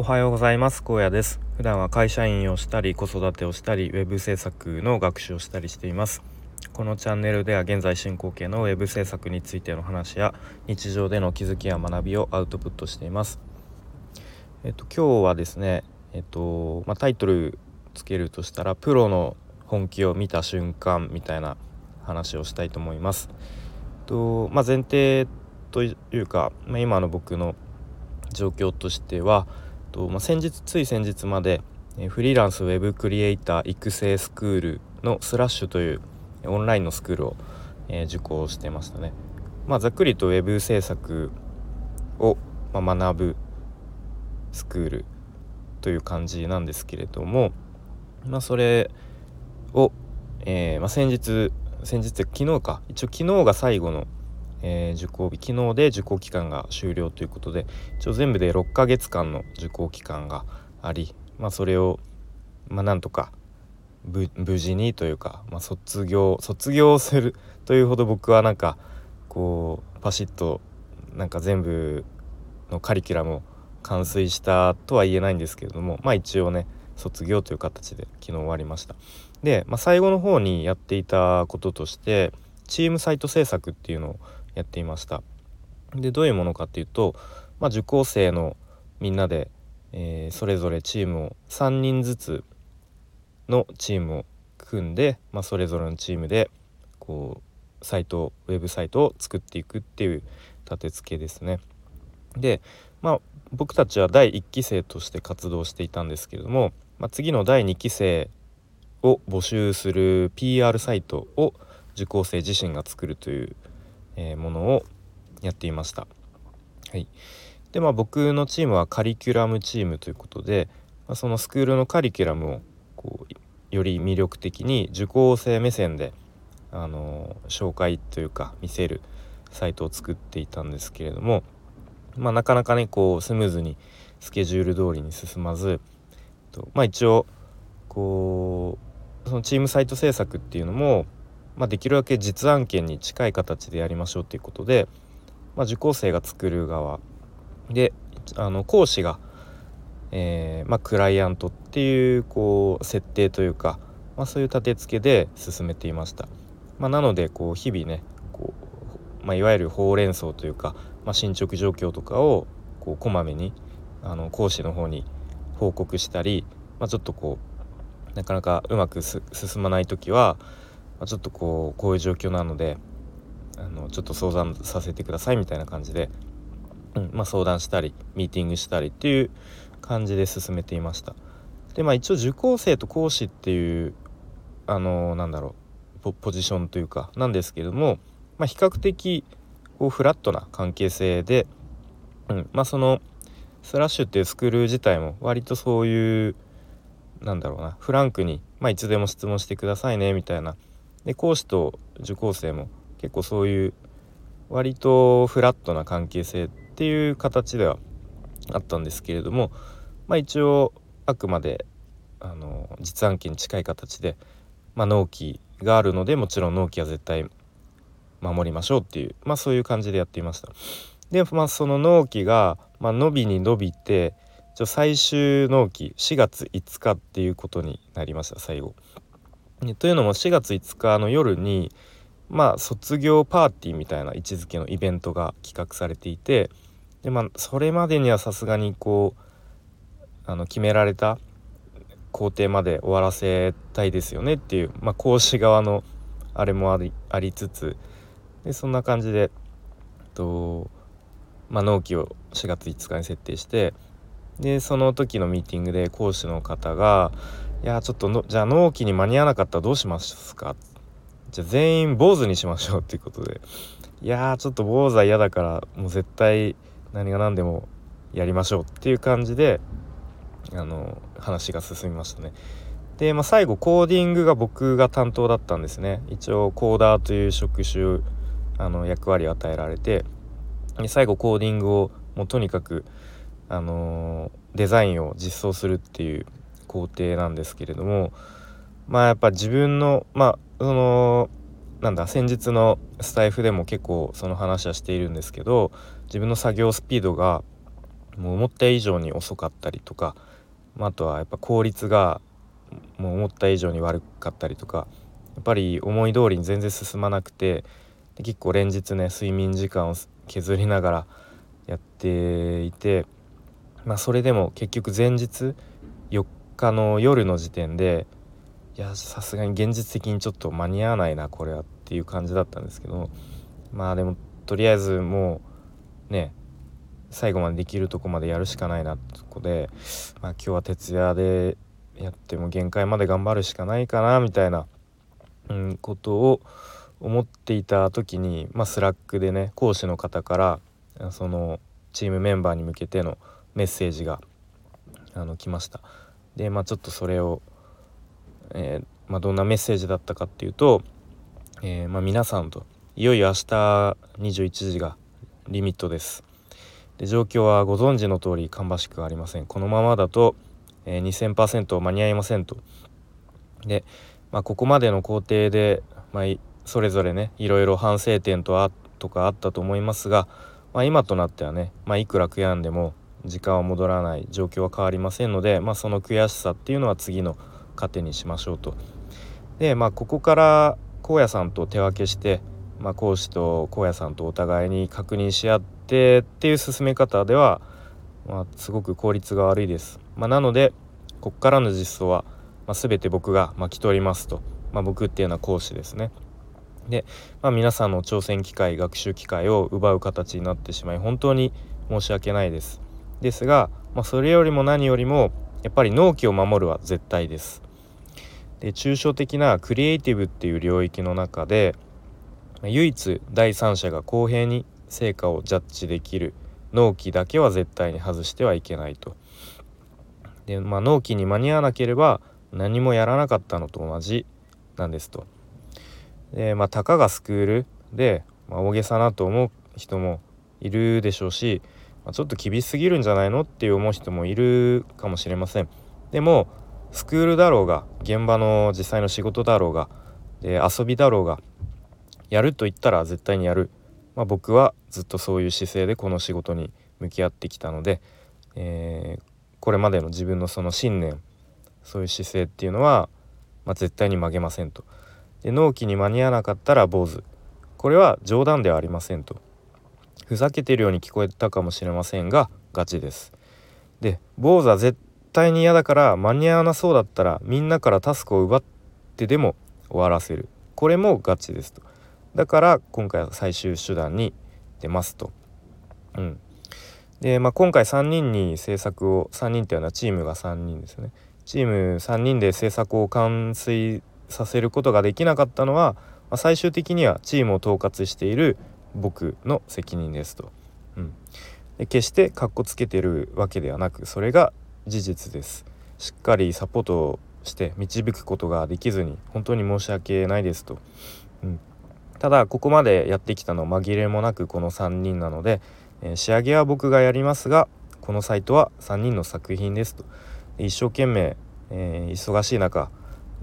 おはようございます。高野です。普段は会社員をしたり子育てをしたりウェブ制作の学習をしたりしています。このチャンネルでは現在進行形のウェブ制作についての話や日常での気づきや学びをアウトプットしています。えっと今日はですねえっとまあ、タイトルつけるとしたらプロの本気を見た瞬間みたいな話をしたいと思います。とまあ、前提というか、まあ、今の僕の状況としてはと、まあ、先日つい先日までフリーランスウェブクリエイター育成スクールのスラッシュというオンラインのスクールを、え、受講してましたね。まあ、ざっくりとウェブ制作を、ま、学ぶスクールという感じなんですけれども、まあ、それを、えーまあ、先日先日昨日か一応昨日が最後の、えー、受講日昨日で受講期間が終了ということで一応全部で6ヶ月間の受講期間があり、まあ、それを、まあ、なんとか無事にというか、まあ、卒業卒業するというほど僕はなんかこうパシッとなんか全部のカリキュラムを完遂したとは言えないんですけれどもまあ一応ね卒業という形で昨日終わりました。で、まあ、最後の方にやっていたこととしてチームサイト制作っていうのをやっていましたでどういうものかっていうと、まあ、受講生のみんなで、えー、それぞれチームを3人ずつのチームを組んで、まあ、それぞれのチームでこうサイトウェブサイトを作っていくっていう立て付けですね。でまあ僕たちは第1期生として活動していたんですけれども、まあ、次の第2期生を募集する PR サイトを受講生自身が作るという、え、ものをやっていました。はい、でまあ僕のチームはカリキュラムチームということで、まあ、そのスクールのカリキュラムをこうより魅力的に受講生目線で、あの、紹介というか見せるサイトを作っていたんですけれども、まあ、なかなかねこうスムーズにスケジュール通りに進まずとまあ一応こうそのチームサイト制作っていうのも、まあ、できるだけ実案件に近い形でやりましょうということで、まあ、受講生が作る側であの講師が、えーまあ、クライアントっていうこう設定というか、ま、そういう立て付けで進めていました。ま、なのでこう日々ねこう、ま、いわゆるほうれん草というかま、進捗状況とかをこうこまめにあの講師の方に報告したり、ま、ちょっとこうなかなかうまく進まない時は、まあ、ちょっとこうこういう状況なのであのちょっと相談させてくださいみたいな感じで、うんまあ、相談したりミーティングしたりっていう感じで進めていました。でまあ一応受講生と講師っていうあのなんだろうポジションというかなんですけども、まあ、比較的こうフラットな関係性で、うん、まあそのスラッシュっていうスクール自体も割とそういうなんだろうなフランクに、まあ、いつでも質問してくださいねみたいなで講師と受講生も結構そういう割とフラットな関係性っていう形ではあったんですけれども、まあ、一応あくまであの実案件に近い形で、まあ、納期があるのでもちろん納期は絶対守りましょうっていうまあそういう感じでやっていました。でまあその納期が、まあ、伸びに伸びて最終納期4月5日っていうことになりました最後。というのも4月5日の夜にまあ卒業パーティーみたいな位置づけのイベントが企画されていてでまあそれまでにはさすがにこうあの決められた工程まで終わらせたいですよねっていう、まあ、講師側のあれもありありつつでそんな感じでと、まあ、納期を4月5日に設定してでその時のミーティングで講師の方が「いやちょっとのじゃあ納期に間に合わなかったらどうしますか?」じゃあ全員坊主にしましょうっていうことでいやちょっと坊主は嫌だからもう絶対何が何でもやりましょうっていう感じであの話が進みましたね。で、まあ、最後コーディングが僕が担当だったんですね。一応コーダーという職種あの役割を与えられて最後コーディングをもうとにかく、あのデザインを実装するっていう工程なんですけれどもまあやっぱ自分のまあそのなんだ先日のスタイフでも結構その話はしているんですけど自分の作業スピードがもう思った以上に遅かったりとか、まあ、あとはやっぱ効率がもう思った以上に悪かったりとかやっぱり思い通りに全然進まなくて結構連日ね睡眠時間を削りながらやっていて、まあ、それでも結局前日4日の夜の時点でいやさすがに現実的にちょっと間に合わないなこれはっていう感じだったんですけどまあでもとりあえずもうね最後までできるとこまでやるしかないなってとこで、まあ、今日は徹夜でやっても限界まで頑張るしかないかなみたいな、うん、ことを思っていた時に、まあ、 Slack でね講師の方からそのチームメンバーに向けてのメッセージがあの来ました。でまあちょっとそれを、えー、まあ、どんなメッセージだったかっていうと、えー、まあ、皆さんといよいよ明日21時がリミットです。で状況はご存知の通り芳しくありませんこのままだと、えー、2000%間に合いませんとで、まあ、ここまでの工程で、まあ、それぞれねいろいろ反省点とあとかあったと思いますが、まあ、今となってはね、まあ、いくら悔やんでも時間は戻らない状況は変わりませんので、まあ、その悔しさっていうのは次の糧にしましょうと。でまあここから荒野さんと手分けして、まあ、講師と荒野さんとお互いに確認し合ってっていう進め方では、まあ、すごく効率が悪いです。まあ、なのでここからの実装は、まあ、全て僕が巻き取りますと、まあ、僕っていうのは講師ですね。で、まあ、皆さんの挑戦機会学習機会を奪う形になってしまい本当に申し訳ないです。ですが、まあ、それよりも何よりもやっぱり納期を守るは絶対です。で抽象的なクリエイティブっていう領域の中で唯一第三者が公平に成果をジャッジできる納期だけは絶対に外してはいけないと。でまあ納期に間に合わなければ何もやらなかったのと同じなんですと。でまあたかがスクールで、まあ、大げさなと思う人もいるでしょうし、ちょっと厳しすぎるんじゃないのって思う人もいるかもしれません。でもスクールだろうが現場の実際の仕事だろうがで遊びだろうがやると言ったら絶対にやる、まあ、僕はずっとそういう姿勢でこの仕事に向き合ってきたので、えー、これまでの自分のその信念そういう姿勢っていうのは、まあ、絶対に曲げませんと。で納期に間に合わなかったら坊主これは冗談ではありませんと。ふざけてるように聞こえたかもしれませんがガチです。で坊主は絶対に嫌だから間に合わなそうだったらみんなからタスクを奪ってでも終わらせるこれもガチですと。だから今回は最終手段に出ますと。うん、で、まあ、今回3人に制作を3人っていうのはチームが3人ですね。チーム3人で制作を完遂させることができなかったのは、まあ、最終的にはチームを統括している僕の責任ですと。うん、で決してかっこつけてるわけではなくそれが事実です。しっかりサポートして導くことができずに本当に申し訳ないですと。うんただここまでやってきたの紛れもなくこの3人なので、えー、仕上げは僕がやりますがこのサイトは3人の作品ですと一生懸命、えー、忙しい中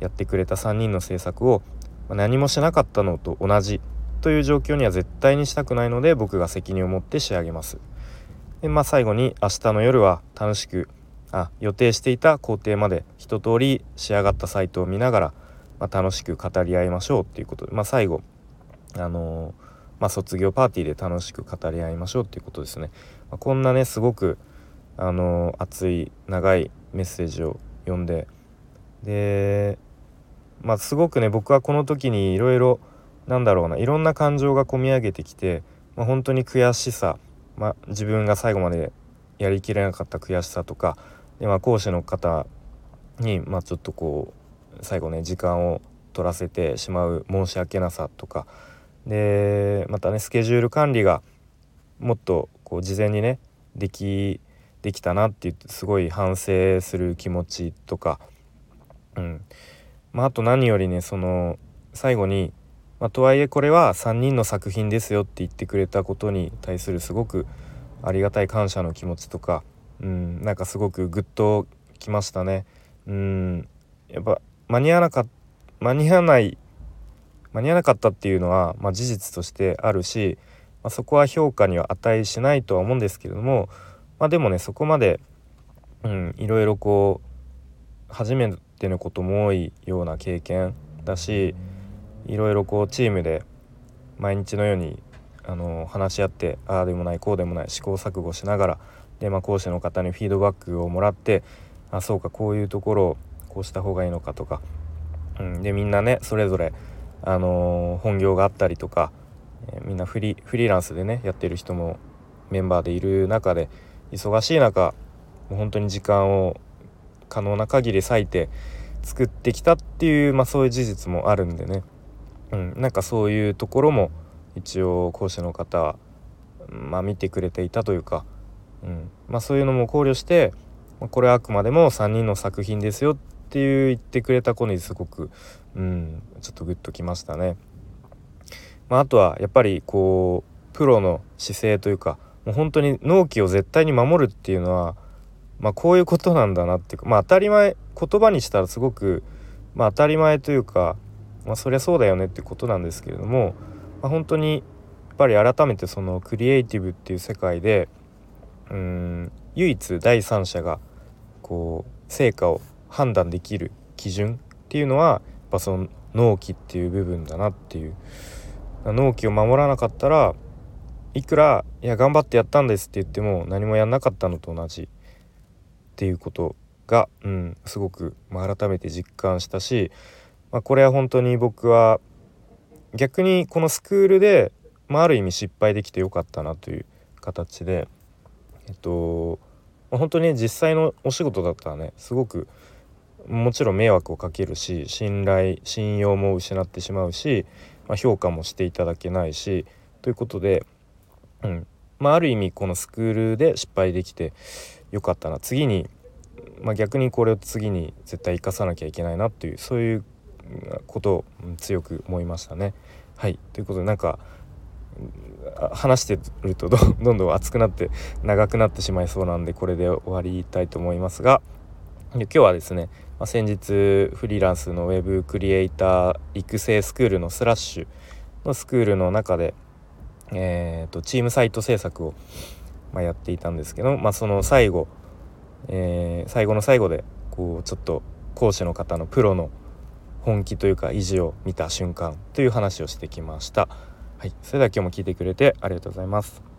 やってくれた3人の制作を、何もしなかったのと同じという状況には絶対にしたくないので僕が責任を持って仕上げます。でまあ最後に明日の夜は楽しくあ予定していた工程まで一通り仕上がったサイトを見ながら、まあ、楽しく語り合いましょうっていうことで、まあ、最後あのまあ、卒業パーティーで楽しく語り合いましょうっていうことですね。ま、こんなねすごくあの熱い長いメッセージを読んででまあすごくね僕はこの時にいろいろなんだろうないろんな感情がこみ上げてきて、まあ、本当に悔しさ、まあ、自分が最後までやりきれなかった悔しさとかで、まあ、講師の方に、まあ、ちょっとこう最後ね時間を取らせてしまう申し訳なさとかでまたねスケジュール管理がもっとこう事前にねできできたなって言ってすごい反省する気持ちとか、うん。まあ、あと何よりねその最後に、まあ、とはいえこれは3人の作品ですよって言ってくれたことに対するすごくありがたい感謝の気持ちとか、うん、なんかすごくグッときましたね。うん、やっぱ間に合わなかっ間に合わない間に合わなかったっていうのは、まあ、事実としてあるし、まあ、そこは評価には値しないとは思うんですけれどもまあでもねそこまで、うん、いろいろこう初めてのことも多いような経験だしいろいろこうチームで毎日のようにあの話し合ってああでもないこうでもない試行錯誤しながらで、まあ、講師の方にフィードバックをもらってあそうかこういうところをこうした方がいいのかとか、うん、でみんなねそれぞれ、あのー、本業があったりとか、えー、みんなフリフリーランスでねやってる人もメンバーでいる中で忙しい中もう本当に時間を可能な限り割いて作ってきたっていう、まあ、そういう事実もあるんでね、うん、なんかそういうところも一応講師の方は、まあ、見てくれていたというか、うんまあ、そういうのも考慮してこれはあくまでも3人の作品ですよっていう言ってくれた子にすごく、うん、ちょっとグッときましたね。まあ、あとはやっぱりこうプロの姿勢というかもう本当に納期を絶対に守るっていうのは、まあ、こういうことなんだなっていうか、まあ、当たり前言葉にしたらすごく、まあ、当たり前というか、まあ、そりゃそうだよねってことなんですけれども、まあ、本当にやっぱり改めてそのクリエイティブっていう世界でうん唯一第三者がこう成果を判断できる基準っていうのはやっぱその納期っていう部分だなっていう。納期を守らなかったらいくら「いや頑張ってやったんです」って言っても何もやんなかったのと同じっていうことが、うん、すごく、まあ、改めて実感したし、まあ、これは本当に僕は逆にこのスクールで、まあ、ある意味失敗できてよかったなという形でえっと、まあ、本当に実際のお仕事だったらねすごくもちろん迷惑をかけるし信頼信用も失ってしまうし、まあ、評価もしていただけないしということでうんまあ、ある意味このスクールで失敗できてよかったな。次に、まあ、逆にこれを次に絶対生かさなきゃいけないなっていうそういうことを強く思いましたね。はいということでなんか話してると どんどん熱くなって長くなってしまいそうなんでこれで終わりたいと思いますが今日はですね、ま、先日フリーランスのウェブクリエイター育成スクールのスラッシュのスクールの中でえーと、チームサイト制作を、まあ、やっていたんですけど、まあ、その最後、えー、最後の最後でこうちょっと講師の方のプロの本気というか意地を見た瞬間という話をしてきました。はい、それでは今日も聞いてくれてありがとうございます。